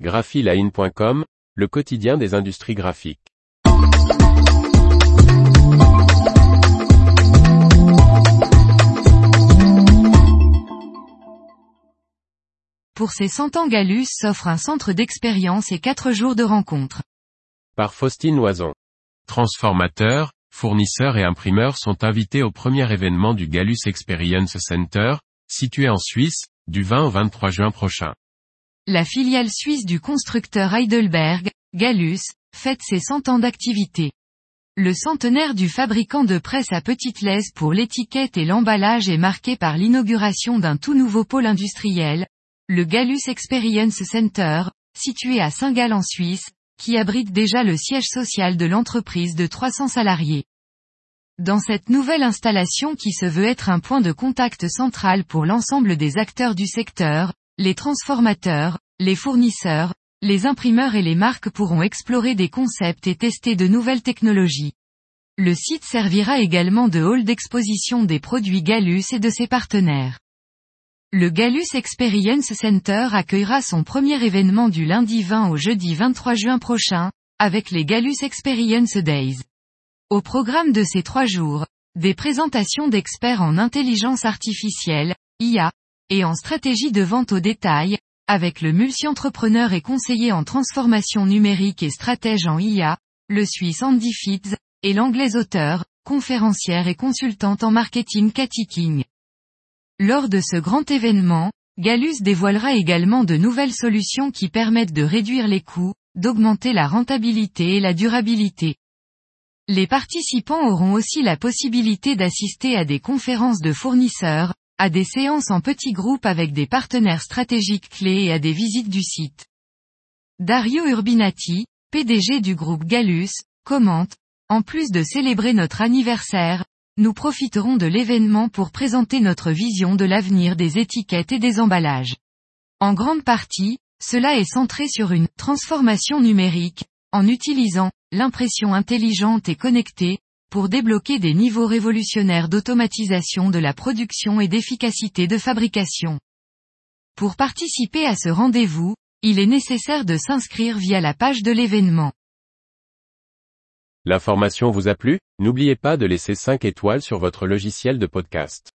graphiline.com, le quotidien des industries graphiques. Pour ses 100 ans Galus s'offre un centre d'expérience et 4 jours de rencontres. Par Faustine Loison. Transformateurs, fournisseurs et imprimeurs sont invités au premier événement du Galus Experience Center, situé en Suisse, du 20 au 23 juin prochain. La filiale suisse du constructeur Heidelberg, Galus, fête ses 100 ans d'activité. Le centenaire du fabricant de presse à petite laisse pour l'étiquette et l'emballage est marqué par l'inauguration d'un tout nouveau pôle industriel, le Galus Experience Center, situé à Saint-Gall en Suisse, qui abrite déjà le siège social de l'entreprise de 300 salariés. Dans cette nouvelle installation qui se veut être un point de contact central pour l'ensemble des acteurs du secteur, les transformateurs, les fournisseurs, les imprimeurs et les marques pourront explorer des concepts et tester de nouvelles technologies. Le site servira également de hall d'exposition des produits Galus et de ses partenaires. Le Galus Experience Center accueillera son premier événement du lundi 20 au jeudi 23 juin prochain, avec les Galus Experience Days. Au programme de ces trois jours, des présentations d'experts en intelligence artificielle, IA, et en stratégie de vente au détail, avec le multi-entrepreneur et conseiller en transformation numérique et stratège en IA, le Suisse Andy Fitz, et l'anglaise auteur, conférencière et consultante en marketing Cathy King. Lors de ce grand événement, Galus dévoilera également de nouvelles solutions qui permettent de réduire les coûts, d'augmenter la rentabilité et la durabilité. Les participants auront aussi la possibilité d'assister à des conférences de fournisseurs, à des séances en petits groupes avec des partenaires stratégiques clés et à des visites du site. Dario Urbinati, PDG du groupe Galus, commente, en plus de célébrer notre anniversaire, nous profiterons de l'événement pour présenter notre vision de l'avenir des étiquettes et des emballages. En grande partie, cela est centré sur une transformation numérique, en utilisant l'impression intelligente et connectée, pour débloquer des niveaux révolutionnaires d'automatisation de la production et d'efficacité de fabrication. Pour participer à ce rendez-vous, il est nécessaire de s'inscrire via la page de l'événement. L'information vous a plu? N'oubliez pas de laisser 5 étoiles sur votre logiciel de podcast.